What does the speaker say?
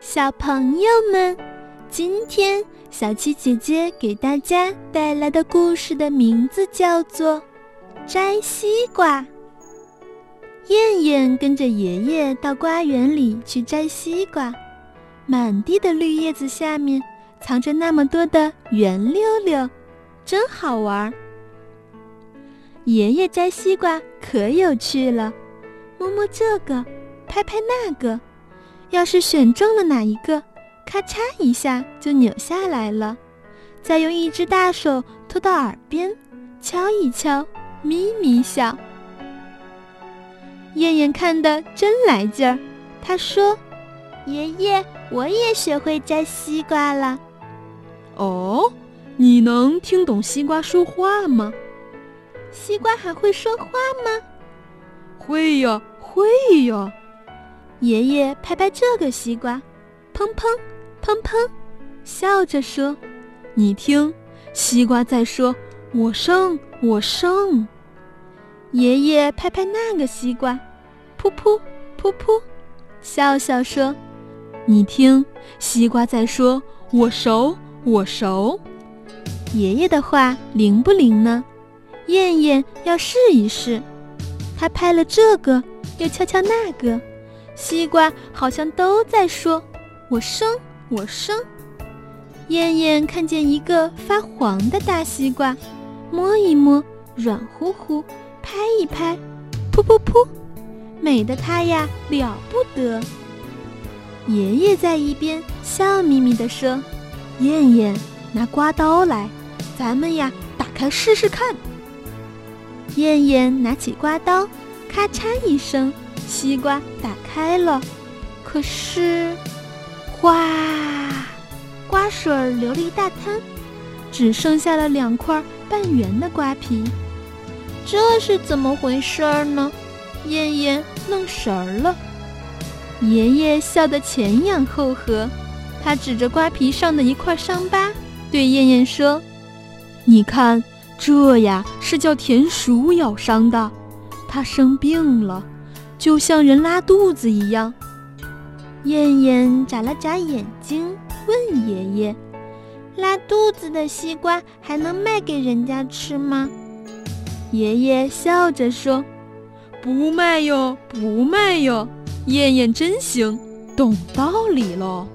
小朋友们，今天小七姐姐给大家带来的故事的名字叫做《摘西瓜》。燕燕跟着爷爷到瓜园里去摘西瓜，满地的绿叶子下面藏着那么多的圆溜溜，真好玩。爷爷摘西瓜可有趣了，摸摸这个，拍拍那个。要是选中了哪一个，咔嚓一下就扭下来了，再用一只大手托到耳边，敲一敲，咪咪笑。燕燕看得真来劲儿，她说：“爷爷，我也学会摘西瓜了。”哦，你能听懂西瓜说话吗？西瓜还会说话吗？会呀，会呀。爷爷拍拍这个西瓜，砰砰砰砰，笑着说：“你听，西瓜在说‘我生，我生’。”爷爷拍拍那个西瓜，噗噗噗噗，笑笑说：“你听，西瓜在说‘我熟，我熟’。”爷爷的话灵不灵呢？燕燕要试一试。他拍了这个，又敲敲那个。西瓜好像都在说：“我生，我生。”燕燕看见一个发黄的大西瓜，摸一摸，软乎乎，拍一拍，噗噗噗，美的她呀了不得。爷爷在一边笑眯眯地说：“燕燕，拿刮刀来，咱们呀打开试试看。”燕燕拿起刮刀，咔嚓一声。西瓜打开了，可是，哗，瓜水流了一大滩，只剩下了两块半圆的瓜皮。这是怎么回事儿呢？燕燕愣神儿了。爷爷笑得前仰后合，他指着瓜皮上的一块伤疤，对燕燕说：“你看，这呀是叫田鼠咬伤的，它生病了。”就像人拉肚子一样，燕燕眨了眨眼睛，问爷爷：“拉肚子的西瓜还能卖给人家吃吗？”爷爷笑着说：“不卖哟，不卖哟。”燕燕真行，懂道理喽。